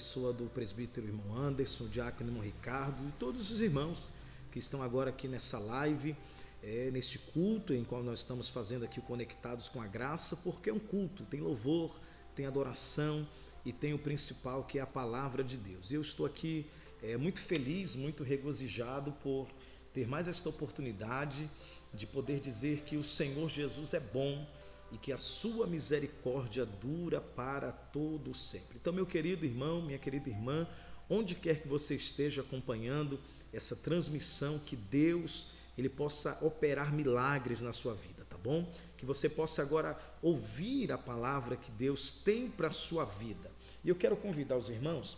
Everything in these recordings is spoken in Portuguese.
pessoa do presbítero irmão Anderson, diácono irmão Ricardo e todos os irmãos que estão agora aqui nessa live, é, neste culto em qual nós estamos fazendo aqui Conectados com a Graça, porque é um culto, tem louvor, tem adoração e tem o principal que é a palavra de Deus. Eu estou aqui é, muito feliz, muito regozijado por ter mais esta oportunidade de poder dizer que o Senhor Jesus é bom e que a sua misericórdia dura para todo sempre. Então, meu querido irmão, minha querida irmã, onde quer que você esteja acompanhando essa transmissão, que Deus ele possa operar milagres na sua vida, tá bom? Que você possa agora ouvir a palavra que Deus tem para a sua vida. E eu quero convidar os irmãos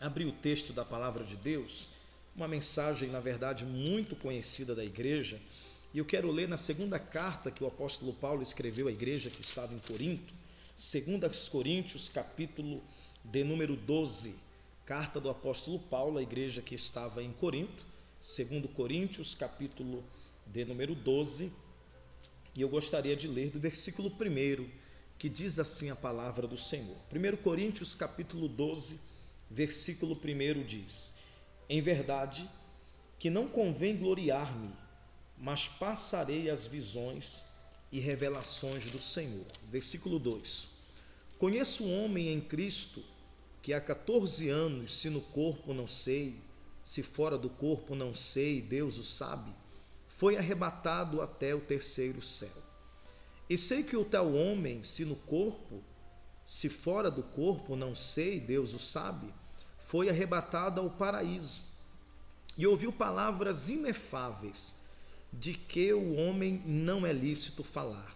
a abrir o texto da palavra de Deus, uma mensagem, na verdade, muito conhecida da igreja, e eu quero ler na segunda carta que o apóstolo Paulo escreveu à igreja que estava em Corinto, 2 Coríntios, capítulo de número 12. Carta do apóstolo Paulo à igreja que estava em Corinto, 2 Coríntios, capítulo de número 12. E eu gostaria de ler do versículo 1, que diz assim a palavra do Senhor. 1 Coríntios, capítulo 12, versículo 1 diz: Em verdade que não convém gloriar-me mas passarei as visões e revelações do Senhor. Versículo 2: Conheço um homem em Cristo que há 14 anos, se no corpo não sei, se fora do corpo não sei, Deus o sabe, foi arrebatado até o terceiro céu. E sei que o tal homem, se no corpo, se fora do corpo não sei, Deus o sabe, foi arrebatado ao paraíso. E ouviu palavras inefáveis de que o homem não é lícito falar.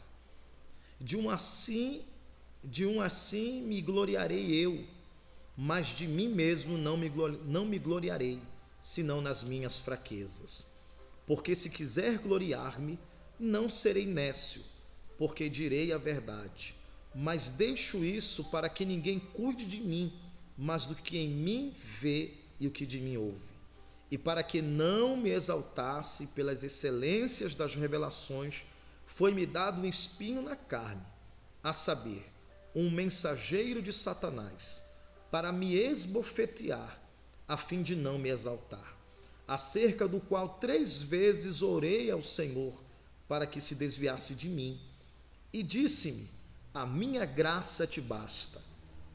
De um assim, de um assim me gloriarei eu, mas de mim mesmo não me, não me gloriarei, senão nas minhas fraquezas. Porque se quiser gloriar-me, não serei nécio, porque direi a verdade. Mas deixo isso para que ninguém cuide de mim, mas do que em mim vê e o que de mim ouve e para que não me exaltasse pelas excelências das revelações, foi-me dado um espinho na carne, a saber, um mensageiro de Satanás, para me esbofetear, a fim de não me exaltar, acerca do qual três vezes orei ao Senhor para que se desviasse de mim, e disse-me: A minha graça te basta,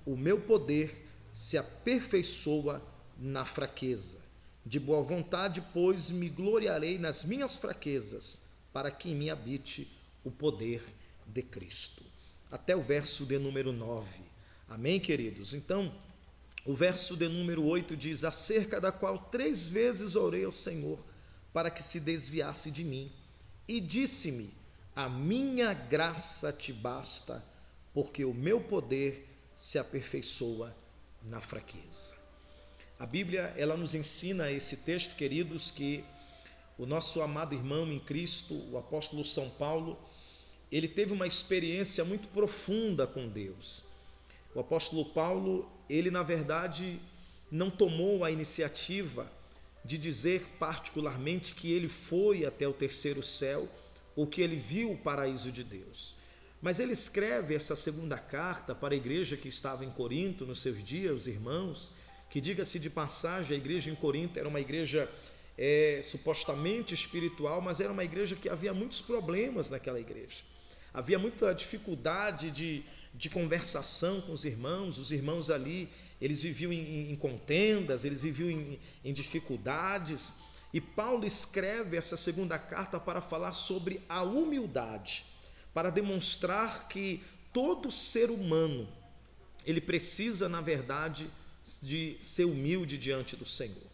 o meu poder se aperfeiçoa na fraqueza. De boa vontade, pois, me gloriarei nas minhas fraquezas, para que em mim habite o poder de Cristo. Até o verso de número 9. Amém, queridos? Então, o verso de número 8 diz: Acerca da qual três vezes orei ao Senhor para que se desviasse de mim, e disse-me: A minha graça te basta, porque o meu poder se aperfeiçoa na fraqueza. A Bíblia, ela nos ensina esse texto, queridos, que o nosso amado irmão em Cristo, o apóstolo São Paulo, ele teve uma experiência muito profunda com Deus. O apóstolo Paulo, ele na verdade não tomou a iniciativa de dizer particularmente que ele foi até o terceiro céu ou que ele viu o paraíso de Deus. Mas ele escreve essa segunda carta para a igreja que estava em Corinto nos seus dias, os irmãos, que diga-se de passagem, a igreja em Corinto era uma igreja é, supostamente espiritual, mas era uma igreja que havia muitos problemas naquela igreja. Havia muita dificuldade de, de conversação com os irmãos, os irmãos ali, eles viviam em, em contendas, eles viviam em, em dificuldades, e Paulo escreve essa segunda carta para falar sobre a humildade, para demonstrar que todo ser humano, ele precisa, na verdade, de ser humilde diante do Senhor.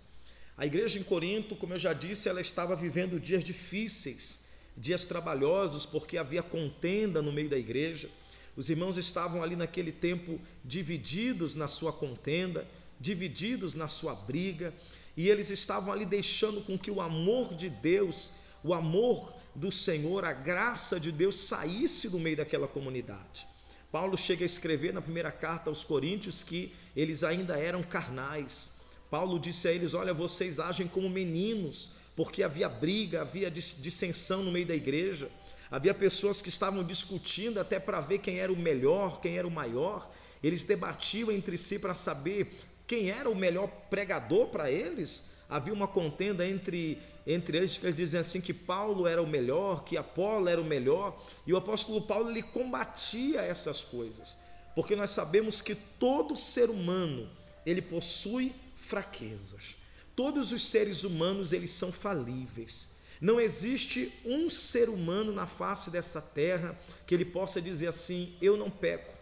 A igreja em Corinto, como eu já disse, ela estava vivendo dias difíceis, dias trabalhosos, porque havia contenda no meio da igreja. Os irmãos estavam ali naquele tempo divididos na sua contenda, divididos na sua briga, e eles estavam ali deixando com que o amor de Deus, o amor do Senhor, a graça de Deus saísse do meio daquela comunidade. Paulo chega a escrever na primeira carta aos Coríntios que eles ainda eram carnais. Paulo disse a eles: Olha, vocês agem como meninos, porque havia briga, havia dissensão no meio da igreja, Havia pessoas que estavam discutindo até para ver quem era o melhor, quem era o maior. Eles debatiam entre si para saber quem era o melhor pregador para eles. Havia uma contenda entre, entre eles que dizem assim que Paulo era o melhor, que Apolo era o melhor, e o apóstolo Paulo ele combatia essas coisas, porque nós sabemos que todo ser humano ele possui fraquezas. Todos os seres humanos eles são falíveis. Não existe um ser humano na face dessa terra que ele possa dizer assim: eu não peco,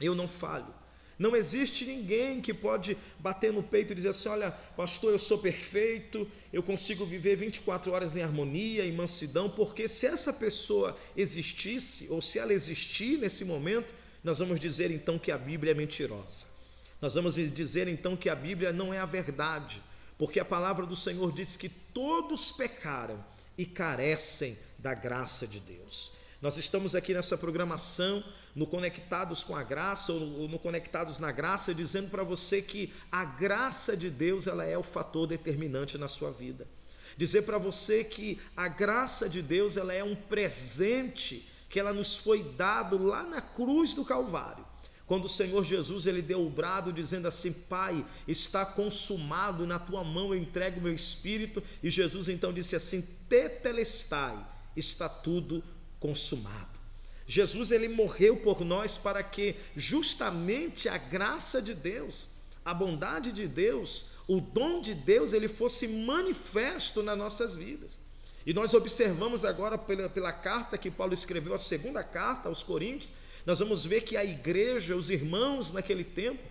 eu não falho. Não existe ninguém que pode bater no peito e dizer assim: olha, pastor, eu sou perfeito, eu consigo viver 24 horas em harmonia, em mansidão, porque se essa pessoa existisse, ou se ela existir nesse momento, nós vamos dizer então que a Bíblia é mentirosa. Nós vamos dizer então que a Bíblia não é a verdade, porque a palavra do Senhor diz que todos pecaram e carecem da graça de Deus. Nós estamos aqui nessa programação no Conectados com a Graça ou no Conectados na Graça, dizendo para você que a graça de Deus ela é o fator determinante na sua vida. Dizer para você que a graça de Deus ela é um presente que ela nos foi dado lá na cruz do Calvário. Quando o Senhor Jesus ele deu o brado dizendo assim: Pai, está consumado, na tua mão eu entrego o meu espírito. E Jesus então disse assim: Tetelestai, está tudo consumado. Jesus ele morreu por nós para que justamente a graça de Deus, a bondade de Deus, o dom de Deus ele fosse manifesto nas nossas vidas. E nós observamos agora pela, pela carta que Paulo escreveu, a segunda carta aos Coríntios, nós vamos ver que a igreja, os irmãos naquele tempo,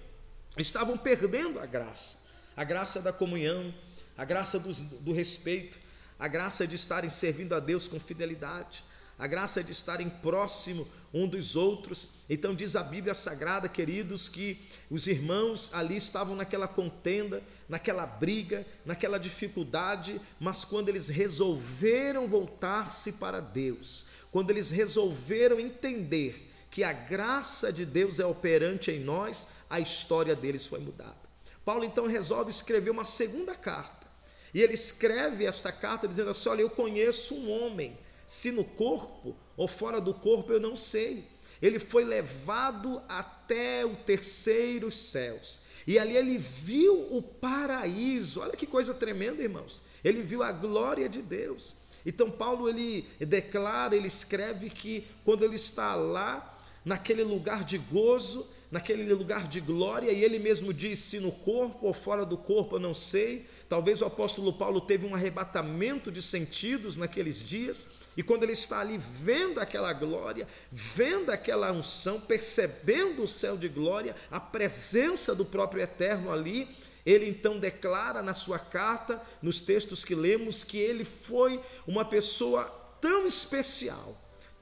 estavam perdendo a graça, a graça da comunhão, a graça do, do respeito, a graça de estarem servindo a Deus com fidelidade, a graça de estarem próximo um dos outros. Então diz a Bíblia Sagrada, queridos, que os irmãos ali estavam naquela contenda, naquela briga, naquela dificuldade, mas quando eles resolveram voltar-se para Deus, quando eles resolveram entender que a graça de Deus é operante em nós, a história deles foi mudada. Paulo então resolve escrever uma segunda carta. E ele escreve esta carta dizendo assim: Olha, eu conheço um homem se no corpo ou fora do corpo, eu não sei. Ele foi levado até o terceiro céus. E ali ele viu o paraíso. Olha que coisa tremenda, irmãos. Ele viu a glória de Deus. Então Paulo ele declara, ele escreve que quando ele está lá, naquele lugar de gozo, naquele lugar de glória, e ele mesmo diz: se no corpo ou fora do corpo, eu não sei. Talvez o apóstolo Paulo teve um arrebatamento de sentidos naqueles dias, e quando ele está ali vendo aquela glória, vendo aquela unção, percebendo o céu de glória, a presença do próprio Eterno ali, ele então declara na sua carta, nos textos que lemos, que ele foi uma pessoa tão especial,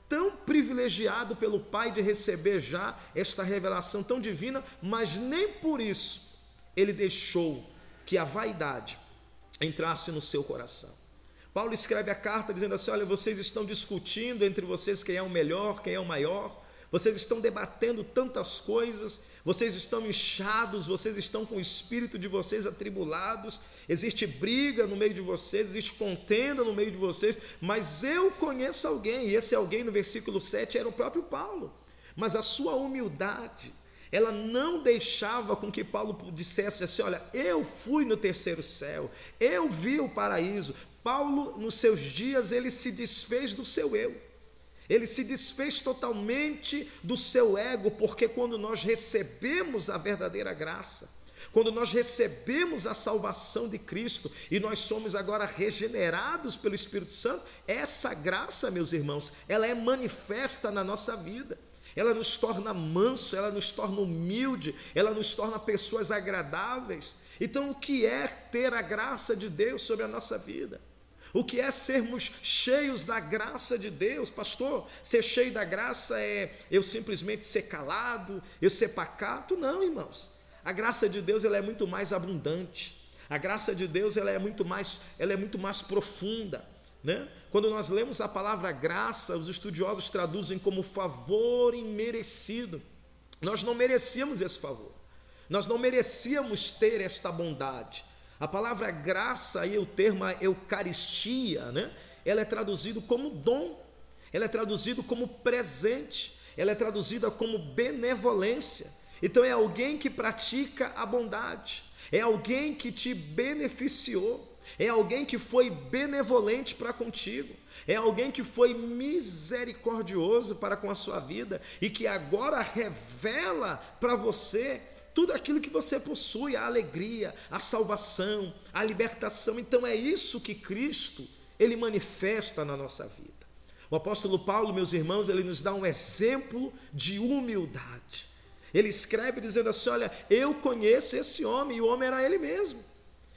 tão privilegiado pelo Pai de receber já esta revelação tão divina, mas nem por isso ele deixou que a vaidade entrasse no seu coração. Paulo escreve a carta dizendo assim: Olha, vocês estão discutindo entre vocês quem é o melhor, quem é o maior, vocês estão debatendo tantas coisas, vocês estão inchados, vocês estão com o espírito de vocês atribulados, existe briga no meio de vocês, existe contenda no meio de vocês, mas eu conheço alguém, e esse alguém no versículo 7 era o próprio Paulo, mas a sua humildade, ela não deixava com que Paulo dissesse assim: Olha, eu fui no terceiro céu, eu vi o paraíso, Paulo, nos seus dias, ele se desfez do seu eu. Ele se desfez totalmente do seu ego, porque quando nós recebemos a verdadeira graça, quando nós recebemos a salvação de Cristo e nós somos agora regenerados pelo Espírito Santo, essa graça, meus irmãos, ela é manifesta na nossa vida. Ela nos torna manso, ela nos torna humilde, ela nos torna pessoas agradáveis. Então, o que é ter a graça de Deus sobre a nossa vida? O que é sermos cheios da graça de Deus, pastor? Ser cheio da graça é eu simplesmente ser calado, eu ser pacato? Não, irmãos. A graça de Deus ela é muito mais abundante. A graça de Deus ela é muito mais, ela é muito mais profunda, né? Quando nós lemos a palavra graça, os estudiosos traduzem como favor imerecido. Nós não merecíamos esse favor. Nós não merecíamos ter esta bondade. A palavra graça e o termo Eucaristia, né? Ela é traduzido como dom. ela é traduzida como presente, ela é traduzida como benevolência. Então é alguém que pratica a bondade, é alguém que te beneficiou, é alguém que foi benevolente para contigo, é alguém que foi misericordioso para com a sua vida e que agora revela para você tudo aquilo que você possui, a alegria, a salvação, a libertação. Então é isso que Cristo ele manifesta na nossa vida. O apóstolo Paulo, meus irmãos, ele nos dá um exemplo de humildade. Ele escreve dizendo assim: Olha, eu conheço esse homem, e o homem era ele mesmo.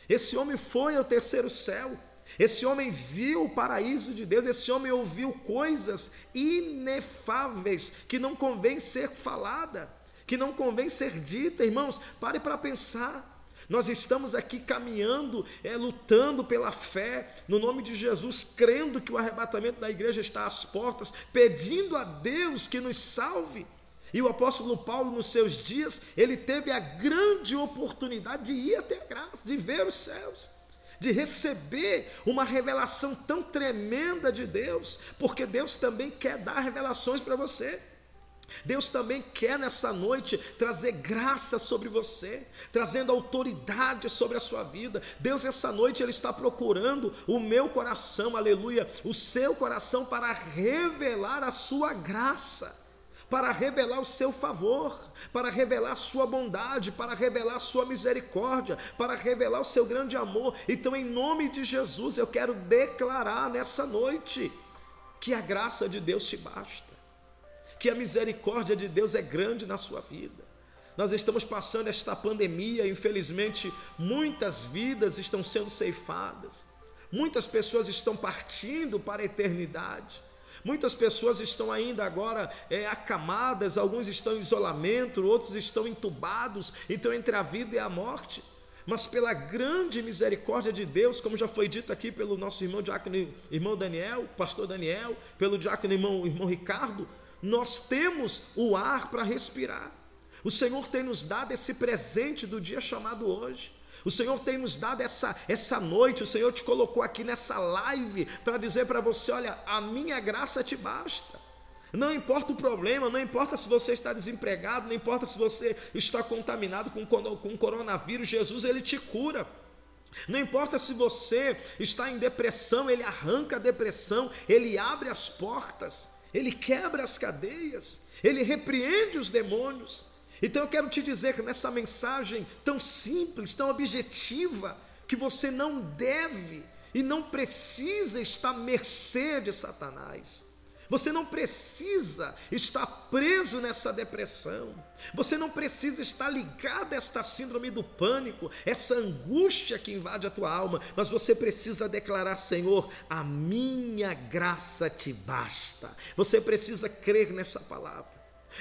Esse homem foi ao terceiro céu. Esse homem viu o paraíso de Deus, esse homem ouviu coisas inefáveis que não convém ser falada, que não convém ser dita, irmãos. Pare para pensar. Nós estamos aqui caminhando, é, lutando pela fé, no nome de Jesus, crendo que o arrebatamento da igreja está às portas, pedindo a Deus que nos salve. E o apóstolo Paulo, nos seus dias, ele teve a grande oportunidade de ir até a graça, de ver os céus, de receber uma revelação tão tremenda de Deus, porque Deus também quer dar revelações para você. Deus também quer nessa noite trazer graça sobre você, trazendo autoridade sobre a sua vida. Deus essa noite ele está procurando o meu coração, aleluia, o seu coração para revelar a sua graça para revelar o seu favor, para revelar a sua bondade, para revelar a sua misericórdia, para revelar o seu grande amor. Então, em nome de Jesus, eu quero declarar nessa noite que a graça de Deus te basta, que a misericórdia de Deus é grande na sua vida. Nós estamos passando esta pandemia, infelizmente, muitas vidas estão sendo ceifadas, muitas pessoas estão partindo para a eternidade. Muitas pessoas estão ainda agora é, acamadas, alguns estão em isolamento, outros estão entubados, então entre a vida e a morte. Mas pela grande misericórdia de Deus, como já foi dito aqui pelo nosso irmão diácono, irmão Daniel, pastor Daniel, pelo diácono irmão, irmão Ricardo, nós temos o ar para respirar. O Senhor tem nos dado esse presente do dia chamado hoje. O Senhor tem nos dado essa, essa noite, o Senhor te colocou aqui nessa live para dizer para você: olha, a minha graça te basta. Não importa o problema, não importa se você está desempregado, não importa se você está contaminado com, com coronavírus, Jesus ele te cura. Não importa se você está em depressão, ele arranca a depressão, ele abre as portas, ele quebra as cadeias, ele repreende os demônios. Então eu quero te dizer nessa mensagem tão simples, tão objetiva, que você não deve e não precisa estar à mercê de Satanás. Você não precisa estar preso nessa depressão. Você não precisa estar ligado a esta síndrome do pânico, essa angústia que invade a tua alma, mas você precisa declarar: Senhor, a minha graça te basta. Você precisa crer nessa palavra.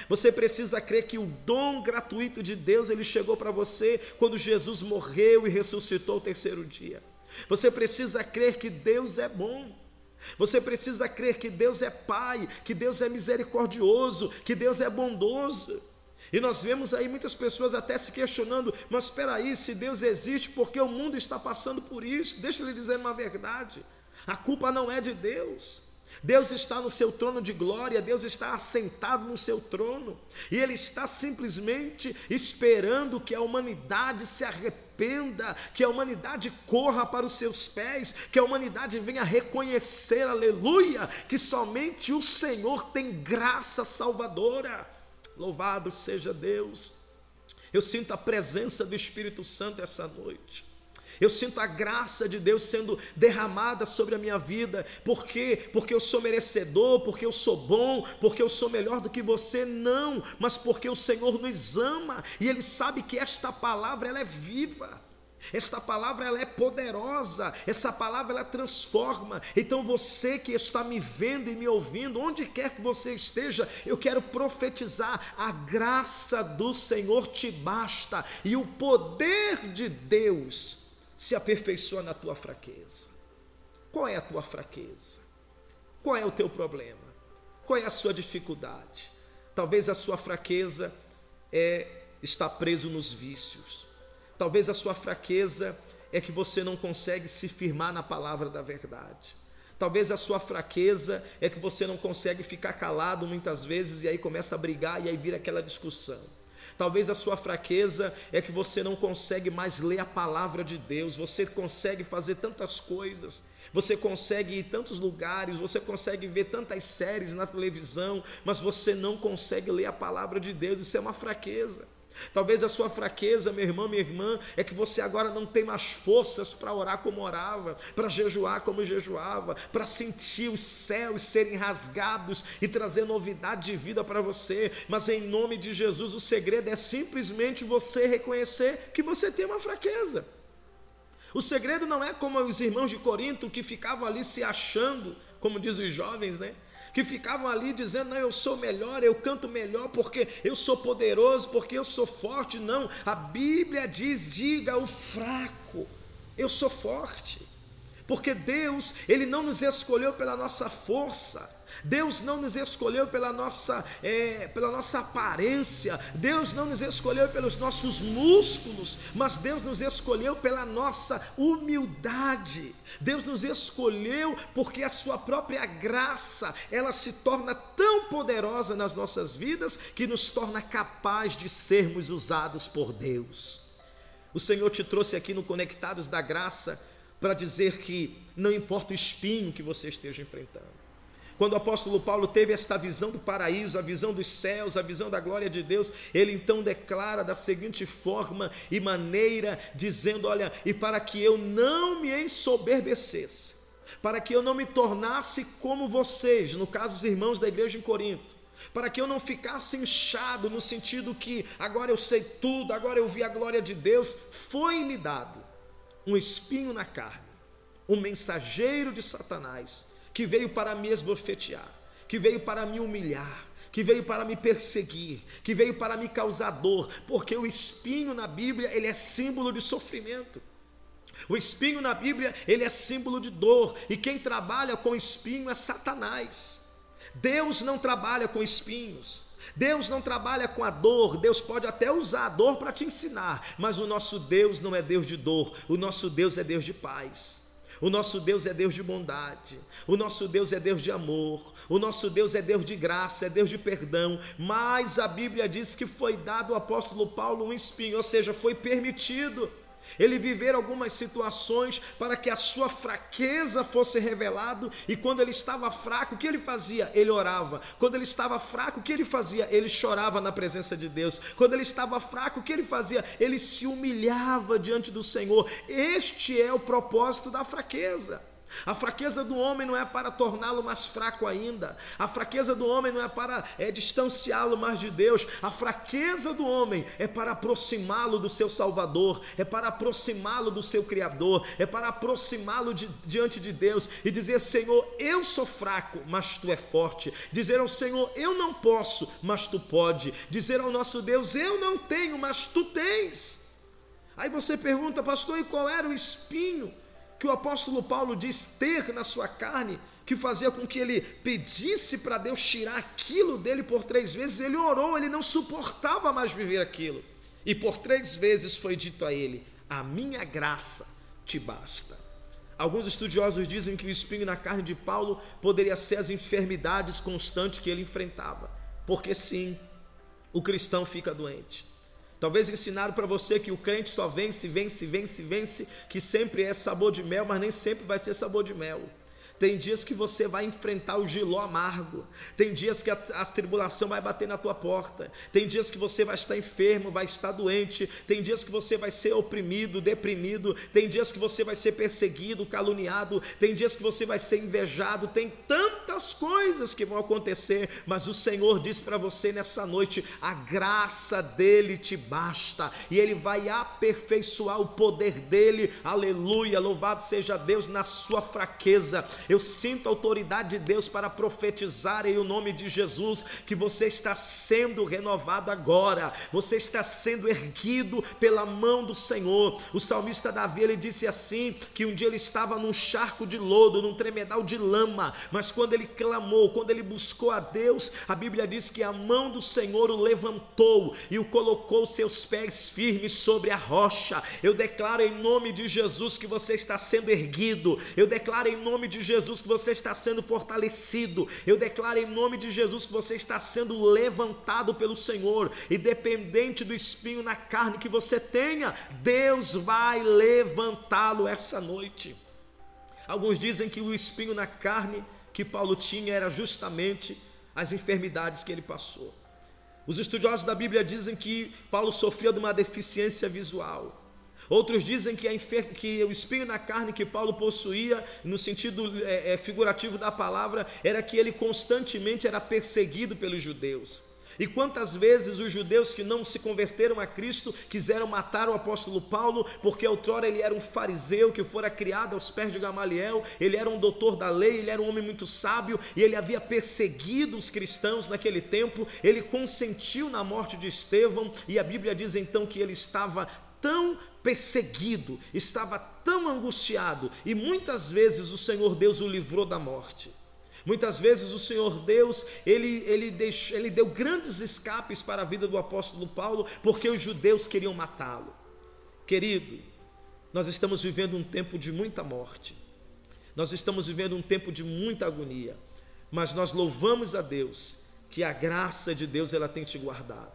Você precisa crer que o dom gratuito de Deus ele chegou para você quando Jesus morreu e ressuscitou o terceiro dia. Você precisa crer que Deus é bom. Você precisa crer que Deus é Pai, que Deus é misericordioso, que Deus é bondoso. E nós vemos aí muitas pessoas até se questionando: mas espera aí, se Deus existe, por que o mundo está passando por isso? Deixa eu lhe dizer uma verdade: a culpa não é de Deus. Deus está no seu trono de glória, Deus está assentado no seu trono, e Ele está simplesmente esperando que a humanidade se arrependa, que a humanidade corra para os seus pés, que a humanidade venha reconhecer, aleluia, que somente o Senhor tem graça salvadora. Louvado seja Deus. Eu sinto a presença do Espírito Santo essa noite. Eu sinto a graça de Deus sendo derramada sobre a minha vida. Por quê? Porque eu sou merecedor, porque eu sou bom, porque eu sou melhor do que você? Não, mas porque o Senhor nos ama e Ele sabe que esta palavra ela é viva. Esta palavra ela é poderosa, essa palavra ela transforma. Então você que está me vendo e me ouvindo, onde quer que você esteja, eu quero profetizar: a graça do Senhor te basta e o poder de Deus se aperfeiçoa na tua fraqueza. Qual é a tua fraqueza? Qual é o teu problema? Qual é a sua dificuldade? Talvez a sua fraqueza é estar preso nos vícios. Talvez a sua fraqueza é que você não consegue se firmar na palavra da verdade. Talvez a sua fraqueza é que você não consegue ficar calado muitas vezes e aí começa a brigar e aí vira aquela discussão. Talvez a sua fraqueza é que você não consegue mais ler a palavra de Deus, você consegue fazer tantas coisas, você consegue ir em tantos lugares, você consegue ver tantas séries na televisão, mas você não consegue ler a palavra de Deus, isso é uma fraqueza. Talvez a sua fraqueza, meu irmão, minha irmã, é que você agora não tem mais forças para orar como orava, para jejuar como jejuava, para sentir os céus serem rasgados e trazer novidade de vida para você. Mas em nome de Jesus, o segredo é simplesmente você reconhecer que você tem uma fraqueza. O segredo não é como os irmãos de Corinto que ficavam ali se achando, como diz os jovens, né? Que ficavam ali dizendo: Não, eu sou melhor, eu canto melhor porque eu sou poderoso, porque eu sou forte. Não, a Bíblia diz: Diga o fraco, eu sou forte. Porque Deus, Ele não nos escolheu pela nossa força, Deus não nos escolheu pela nossa, é, pela nossa aparência, Deus não nos escolheu pelos nossos músculos, mas Deus nos escolheu pela nossa humildade. Deus nos escolheu porque a sua própria graça, ela se torna tão poderosa nas nossas vidas que nos torna capaz de sermos usados por Deus. O Senhor te trouxe aqui no Conectados da Graça para dizer que não importa o espinho que você esteja enfrentando. Quando o apóstolo Paulo teve esta visão do paraíso, a visão dos céus, a visão da glória de Deus, ele então declara da seguinte forma e maneira, dizendo: Olha, e para que eu não me ensoberbecesse, para que eu não me tornasse como vocês, no caso os irmãos da igreja em Corinto, para que eu não ficasse inchado no sentido que agora eu sei tudo, agora eu vi a glória de Deus, foi-me dado um espinho na carne, um mensageiro de Satanás que veio para me esbofetear, que veio para me humilhar, que veio para me perseguir, que veio para me causar dor, porque o espinho na Bíblia, ele é símbolo de sofrimento. O espinho na Bíblia, ele é símbolo de dor, e quem trabalha com espinho é Satanás. Deus não trabalha com espinhos. Deus não trabalha com a dor, Deus pode até usar a dor para te ensinar, mas o nosso Deus não é Deus de dor, o nosso Deus é Deus de paz. O nosso Deus é Deus de bondade, o nosso Deus é Deus de amor, o nosso Deus é Deus de graça, é Deus de perdão. Mas a Bíblia diz que foi dado ao apóstolo Paulo um espinho, ou seja, foi permitido ele viver algumas situações para que a sua fraqueza fosse revelado e quando ele estava fraco, o que ele fazia? Ele orava. Quando ele estava fraco, o que ele fazia? Ele chorava na presença de Deus. Quando ele estava fraco, o que ele fazia? Ele se humilhava diante do Senhor. Este é o propósito da fraqueza. A fraqueza do homem não é para torná-lo mais fraco ainda. A fraqueza do homem não é para é, distanciá-lo mais de Deus. A fraqueza do homem é para aproximá-lo do seu Salvador, é para aproximá-lo do seu Criador, é para aproximá-lo de, diante de Deus e dizer: Senhor, eu sou fraco, mas tu é forte. Dizer ao Senhor: Eu não posso, mas tu pode. Dizer ao nosso Deus: Eu não tenho, mas tu tens. Aí você pergunta, pastor, e qual era o espinho? Que o apóstolo Paulo diz ter na sua carne, que fazia com que ele pedisse para Deus tirar aquilo dele por três vezes, ele orou, ele não suportava mais viver aquilo. E por três vezes foi dito a ele: A minha graça te basta. Alguns estudiosos dizem que o espinho na carne de Paulo poderia ser as enfermidades constantes que ele enfrentava, porque sim, o cristão fica doente. Talvez ensinaram para você que o crente só vence, vence, vence, vence, que sempre é sabor de mel, mas nem sempre vai ser sabor de mel. Tem dias que você vai enfrentar o giló amargo. Tem dias que a, a, tribulação vai bater na tua porta. Tem dias que você vai estar enfermo, vai estar doente. Tem dias que você vai ser oprimido, deprimido. Tem dias que você vai ser perseguido, caluniado. Tem dias que você vai ser invejado. Tem tantas coisas que vão acontecer. Mas o Senhor diz para você nessa noite: a graça dele te basta. E ele vai aperfeiçoar o poder dele. Aleluia. Louvado seja Deus na sua fraqueza sinto a autoridade de Deus para profetizar em o nome de Jesus que você está sendo renovado agora, você está sendo erguido pela mão do Senhor. O salmista Davi ele disse assim: que um dia ele estava num charco de lodo, num tremedal de lama, mas quando ele clamou, quando ele buscou a Deus, a Bíblia diz que a mão do Senhor o levantou e o colocou seus pés firmes sobre a rocha. Eu declaro em nome de Jesus que você está sendo erguido. Eu declaro em nome de Jesus Jesus que você está sendo fortalecido. Eu declaro em nome de Jesus que você está sendo levantado pelo Senhor. Independente do espinho na carne que você tenha, Deus vai levantá-lo essa noite. Alguns dizem que o espinho na carne que Paulo tinha era justamente as enfermidades que ele passou. Os estudiosos da Bíblia dizem que Paulo sofria de uma deficiência visual. Outros dizem que, que, o espinho na carne que Paulo possuía, no sentido é, é, figurativo da palavra, era que ele constantemente era perseguido pelos judeus. E quantas vezes os judeus que não se converteram a Cristo quiseram matar o apóstolo Paulo, porque outrora ele era um fariseu que fora criado aos pés de Gamaliel, ele era um doutor da lei, ele era um homem muito sábio e ele havia perseguido os cristãos naquele tempo. Ele consentiu na morte de Estevão e a Bíblia diz então que ele estava tão perseguido, estava tão angustiado, e muitas vezes o Senhor Deus o livrou da morte. Muitas vezes o Senhor Deus, ele, ele, deixou, ele deu grandes escapes para a vida do apóstolo Paulo, porque os judeus queriam matá-lo. Querido, nós estamos vivendo um tempo de muita morte, nós estamos vivendo um tempo de muita agonia, mas nós louvamos a Deus que a graça de Deus ela tem te guardado.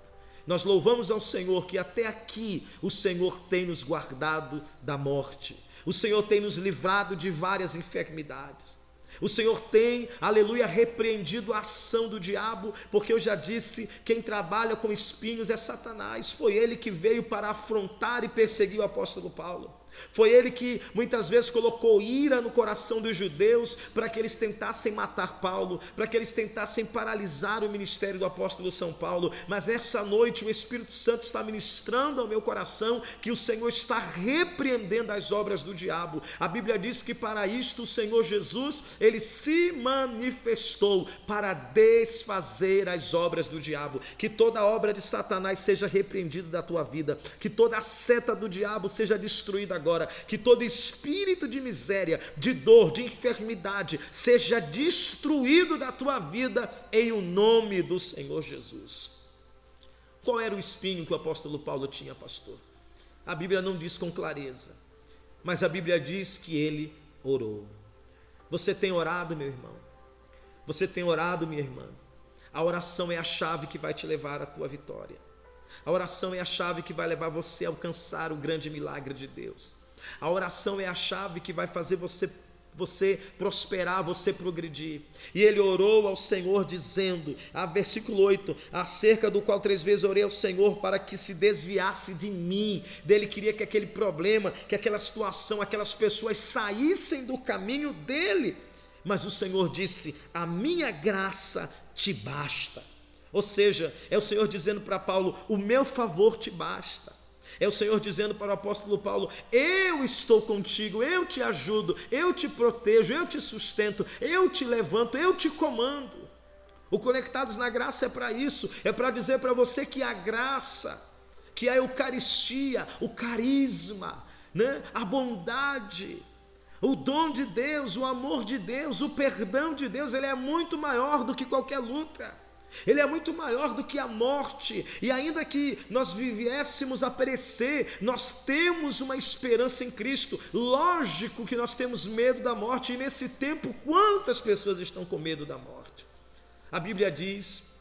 Nós louvamos ao Senhor que até aqui o Senhor tem nos guardado da morte. O Senhor tem nos livrado de várias enfermidades. O Senhor tem, aleluia, repreendido a ação do diabo, porque eu já disse: quem trabalha com espinhos é Satanás. Foi ele que veio para afrontar e perseguir o apóstolo Paulo. Foi ele que muitas vezes colocou ira no coração dos judeus para que eles tentassem matar Paulo, para que eles tentassem paralisar o ministério do apóstolo São Paulo. Mas essa noite o Espírito Santo está ministrando ao meu coração que o Senhor está repreendendo as obras do diabo. A Bíblia diz que para isto o Senhor Jesus, ele se manifestou para desfazer as obras do diabo. Que toda obra de Satanás seja repreendida da tua vida, que toda seta do diabo seja destruída agora que todo espírito de miséria, de dor, de enfermidade seja destruído da tua vida em o nome do Senhor Jesus. Qual era o espinho que o apóstolo Paulo tinha, pastor? A Bíblia não diz com clareza, mas a Bíblia diz que ele orou. Você tem orado, meu irmão? Você tem orado, minha irmã? A oração é a chave que vai te levar à tua vitória. A oração é a chave que vai levar você a alcançar o grande milagre de Deus. A oração é a chave que vai fazer você você prosperar, você progredir. E ele orou ao Senhor dizendo, a versículo 8, acerca do qual três vezes orei ao Senhor para que se desviasse de mim. Dele queria que aquele problema, que aquela situação, aquelas pessoas saíssem do caminho dele. Mas o Senhor disse: "A minha graça te basta". Ou seja, é o Senhor dizendo para Paulo: o meu favor te basta. É o Senhor dizendo para o apóstolo Paulo: Eu estou contigo, eu te ajudo, eu te protejo, eu te sustento, eu te levanto, eu te comando. O Conectados na Graça é para isso, é para dizer para você que a graça, que a Eucaristia, o carisma, né, a bondade, o dom de Deus, o amor de Deus, o perdão de Deus, ele é muito maior do que qualquer luta. Ele é muito maior do que a morte, e ainda que nós viéssemos a perecer, nós temos uma esperança em Cristo. Lógico que nós temos medo da morte, e nesse tempo, quantas pessoas estão com medo da morte? A Bíblia diz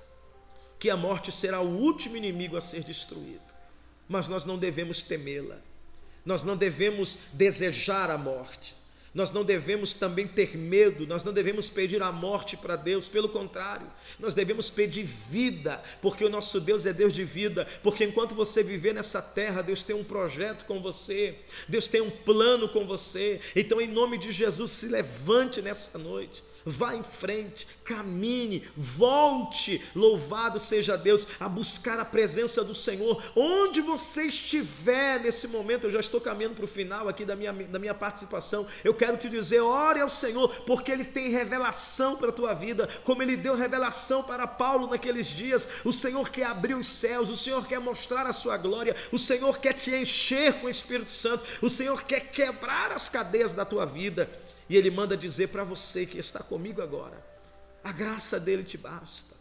que a morte será o último inimigo a ser destruído, mas nós não devemos temê-la, nós não devemos desejar a morte. Nós não devemos também ter medo, nós não devemos pedir a morte para Deus, pelo contrário, nós devemos pedir vida, porque o nosso Deus é Deus de vida, porque enquanto você viver nessa terra, Deus tem um projeto com você, Deus tem um plano com você. Então, em nome de Jesus, se levante nessa noite vá em frente, caminhe, volte, louvado seja Deus, a buscar a presença do Senhor, onde você estiver nesse momento, eu já estou caminhando para o final aqui da minha, da minha participação, eu quero te dizer, ore ao Senhor, porque Ele tem revelação para a tua vida, como Ele deu revelação para Paulo naqueles dias, o Senhor quer abrir os céus, o Senhor quer mostrar a sua glória, o Senhor quer te encher com o Espírito Santo, o Senhor quer quebrar as cadeias da tua vida, e Ele manda dizer para você que está comigo agora: a graça dele te basta,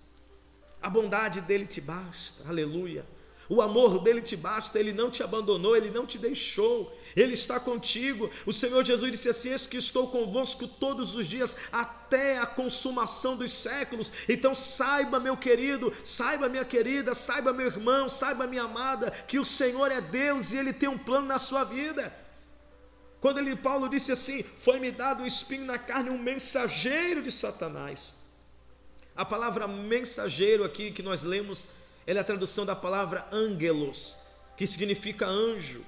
a bondade dele te basta, aleluia. O amor dele te basta, ele não te abandonou, ele não te deixou, ele está contigo. O Senhor Jesus disse assim: Eis que estou convosco todos os dias, até a consumação dos séculos. Então saiba, meu querido, saiba, minha querida, saiba, meu irmão, saiba, minha amada, que o Senhor é Deus e ele tem um plano na sua vida. Quando ele, Paulo disse assim: Foi-me dado um espinho na carne, um mensageiro de Satanás. A palavra mensageiro aqui que nós lemos ela é a tradução da palavra angelos, que significa anjo.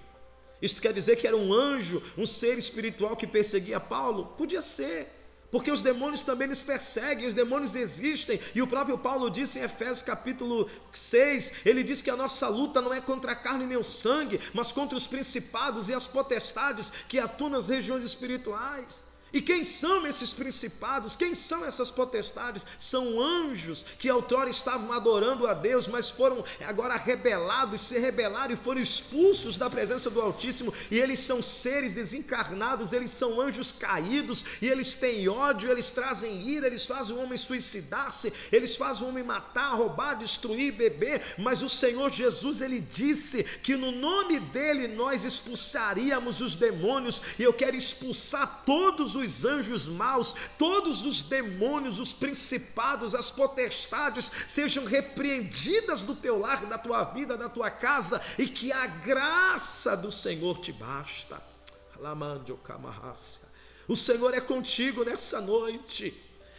Isto quer dizer que era um anjo, um ser espiritual que perseguia Paulo? Podia ser, porque os demônios também nos perseguem, os demônios existem, e o próprio Paulo disse em Efésios capítulo 6, ele diz que a nossa luta não é contra a carne nem o sangue, mas contra os principados e as potestades que atuam nas regiões espirituais. E quem são esses principados? Quem são essas potestades? São anjos que outrora estavam adorando a Deus, mas foram agora rebelados, se rebelaram e foram expulsos da presença do Altíssimo. E eles são seres desencarnados, eles são anjos caídos, e eles têm ódio, eles trazem ira, eles fazem o homem suicidar-se, eles fazem o homem matar, roubar, destruir, beber. Mas o Senhor Jesus, ele disse que no nome dele nós expulsaríamos os demônios, e eu quero expulsar todos os os anjos maus, todos os demônios, os principados, as potestades sejam repreendidas do teu lar, da tua vida, da tua casa, e que a graça do Senhor te basta. O Senhor é contigo nessa noite.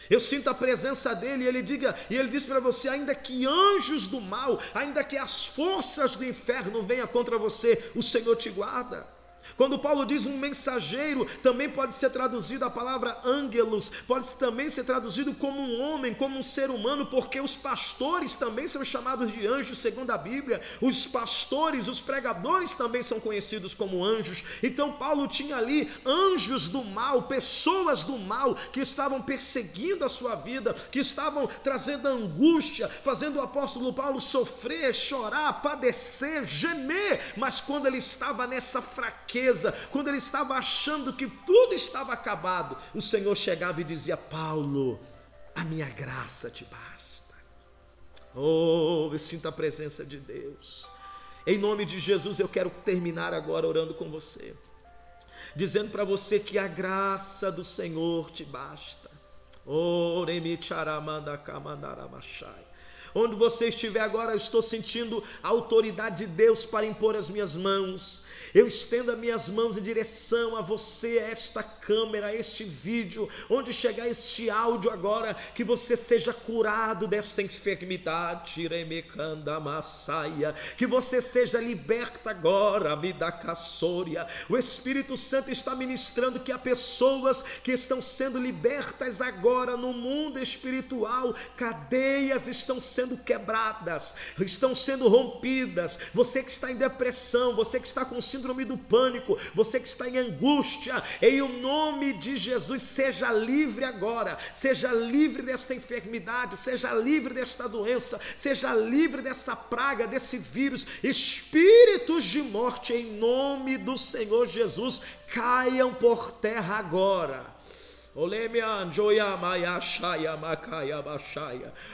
Eu sinto a presença dele, e ele diga, e ele diz para você, ainda que anjos do mal, ainda que as forças do inferno venham contra você, o Senhor te guarda. Quando Paulo diz um mensageiro, também pode ser traduzido a palavra ângelos, pode também ser traduzido como um homem, como um ser humano, porque os pastores também são chamados de anjos, segundo a Bíblia. Os pastores, os pregadores também são conhecidos como anjos. Então Paulo tinha ali anjos do mal, pessoas do mal que estavam perseguindo a sua vida, que estavam trazendo angústia, fazendo o apóstolo Paulo sofrer, chorar, padecer, gemer. Mas quando ele estava nessa fraqueza, quando ele estava achando que tudo estava acabado, o Senhor chegava e dizia: Paulo, a minha graça te basta. Oh, eu sinto a presença de Deus. Em nome de Jesus, eu quero terminar agora orando com você, dizendo para você que a graça do Senhor te basta. Oh, Onde você estiver agora, eu estou sentindo a autoridade de Deus para impor as minhas mãos. Eu estendo as minhas mãos em direção a você, a esta câmera, a este vídeo, onde chegar este áudio agora, que você seja curado desta enfermidade, que você seja liberta agora, me dá caçoria. O Espírito Santo está ministrando que há pessoas que estão sendo libertas agora no mundo espiritual, cadeias estão sendo quebradas, estão sendo rompidas. Você que está em depressão, você que está com síndrome do pânico, você que está em angústia, em o nome de Jesus, seja livre agora, seja livre desta enfermidade, seja livre desta doença, seja livre dessa praga, desse vírus, espíritos de morte, em nome do Senhor Jesus, caiam por terra agora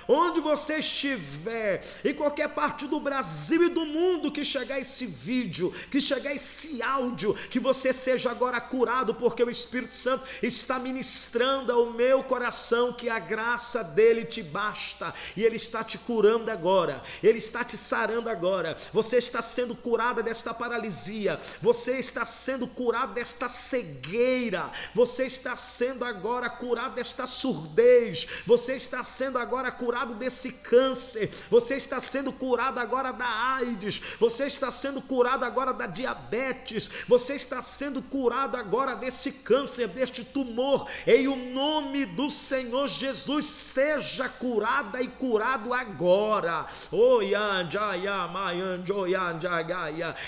Onde você estiver, em qualquer parte do Brasil e do mundo que chegar esse vídeo, que chegar esse áudio, que você seja agora curado, porque o Espírito Santo está ministrando ao meu coração que a graça dele te basta. E ele está te curando agora, ele está te sarando agora. Você está sendo curada desta paralisia, você está sendo curado desta cegueira, você está sendo agora curado desta surdez, você está sendo agora curado desse câncer, você está sendo curado agora da AIDS, você está sendo curado agora da diabetes, você está sendo curado agora desse câncer, deste tumor, em o nome do Senhor Jesus, seja curada e curado agora.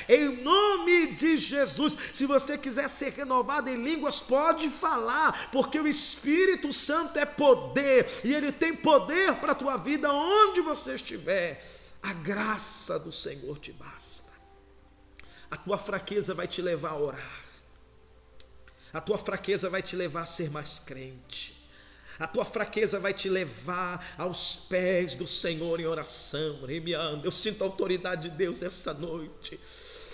Em nome de Jesus, se você quiser ser renovado em línguas, pode falar, porque o Espírito Santo é poder e ele tem poder para a tua vida onde você estiver. A graça do Senhor te basta. A tua fraqueza vai te levar a orar. A tua fraqueza vai te levar a ser mais crente. A tua fraqueza vai te levar aos pés do Senhor em oração. Eu sinto a autoridade de Deus essa noite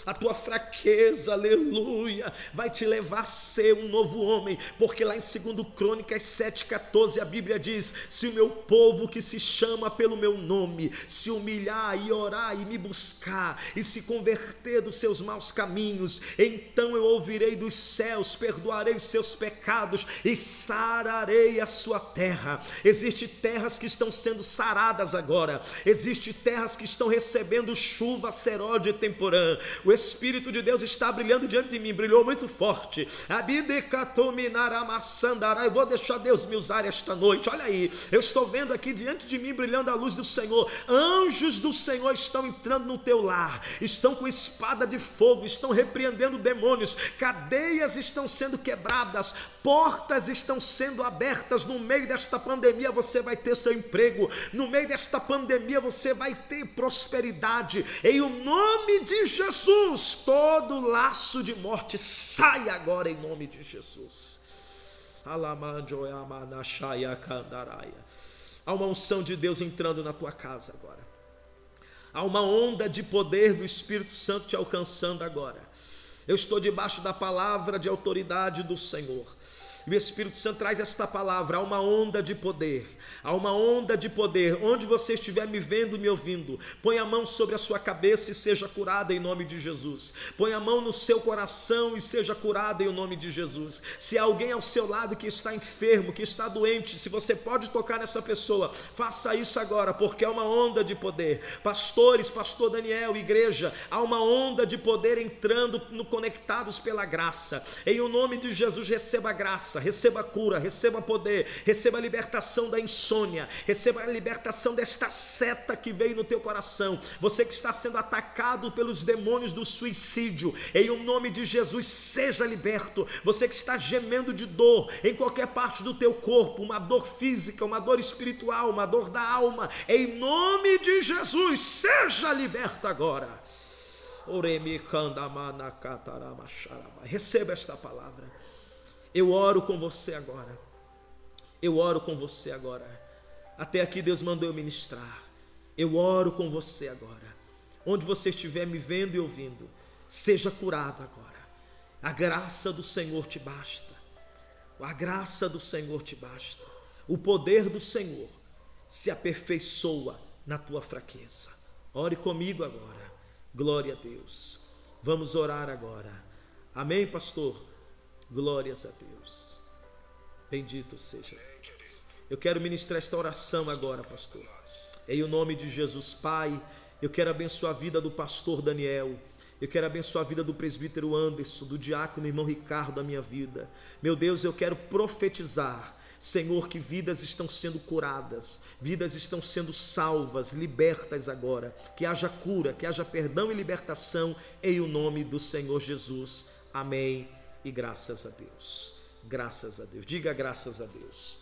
a tua fraqueza, aleluia, vai te levar a ser um novo homem, porque lá em 2 Crônicas 7,14 a Bíblia diz: Se o meu povo que se chama pelo meu nome se humilhar e orar e me buscar e se converter dos seus maus caminhos, então eu ouvirei dos céus, perdoarei os seus pecados e sararei a sua terra. Existem terras que estão sendo saradas agora, existem terras que estão recebendo chuva seródia e temporã. O Espírito de Deus está brilhando diante de mim, brilhou muito forte. Eu vou deixar Deus me usar esta noite. Olha aí, eu estou vendo aqui diante de mim brilhando a luz do Senhor. Anjos do Senhor estão entrando no teu lar, estão com espada de fogo, estão repreendendo demônios, cadeias estão sendo quebradas, portas estão sendo abertas. No meio desta pandemia você vai ter seu emprego, no meio desta pandemia você vai ter prosperidade, em o nome de Jesus. Jesus, todo laço de morte sai agora em nome de Jesus. Há uma unção de Deus entrando na tua casa agora. Há uma onda de poder do Espírito Santo te alcançando agora. Eu estou debaixo da palavra de autoridade do Senhor. E o Espírito Santo traz esta palavra, há uma onda de poder, há uma onda de poder. Onde você estiver me vendo, me ouvindo, põe a mão sobre a sua cabeça e seja curada em nome de Jesus. Põe a mão no seu coração e seja curada em nome de Jesus. Se há alguém ao seu lado que está enfermo, que está doente, se você pode tocar nessa pessoa, faça isso agora, porque é uma onda de poder. Pastores, pastor Daniel, igreja, há uma onda de poder entrando no conectados pela graça. Em o nome de Jesus receba graça graça, receba cura, receba poder, receba a libertação da insônia, receba a libertação desta seta que veio no teu coração. Você que está sendo atacado pelos demônios do suicídio, em o nome de Jesus, seja liberto. Você que está gemendo de dor em qualquer parte do teu corpo, uma dor física, uma dor espiritual, uma dor da alma, em nome de Jesus, seja liberto agora. Receba esta palavra. Eu oro com você agora. Eu oro com você agora. Até aqui Deus mandou eu ministrar. Eu oro com você agora. Onde você estiver me vendo e ouvindo, seja curado agora. A graça do Senhor te basta. A graça do Senhor te basta. O poder do Senhor se aperfeiçoa na tua fraqueza. Ore comigo agora. Glória a Deus. Vamos orar agora. Amém, pastor? Glórias a Deus. Bendito seja Deus. Eu quero ministrar esta oração agora, pastor. Em o nome de Jesus, Pai, eu quero abençoar a vida do pastor Daniel. Eu quero abençoar a vida do presbítero Anderson, do diácono irmão Ricardo, da minha vida. Meu Deus, eu quero profetizar, Senhor, que vidas estão sendo curadas, vidas estão sendo salvas, libertas agora. Que haja cura, que haja perdão e libertação em o nome do Senhor Jesus. Amém e graças a Deus. Graças a Deus. Diga graças a Deus.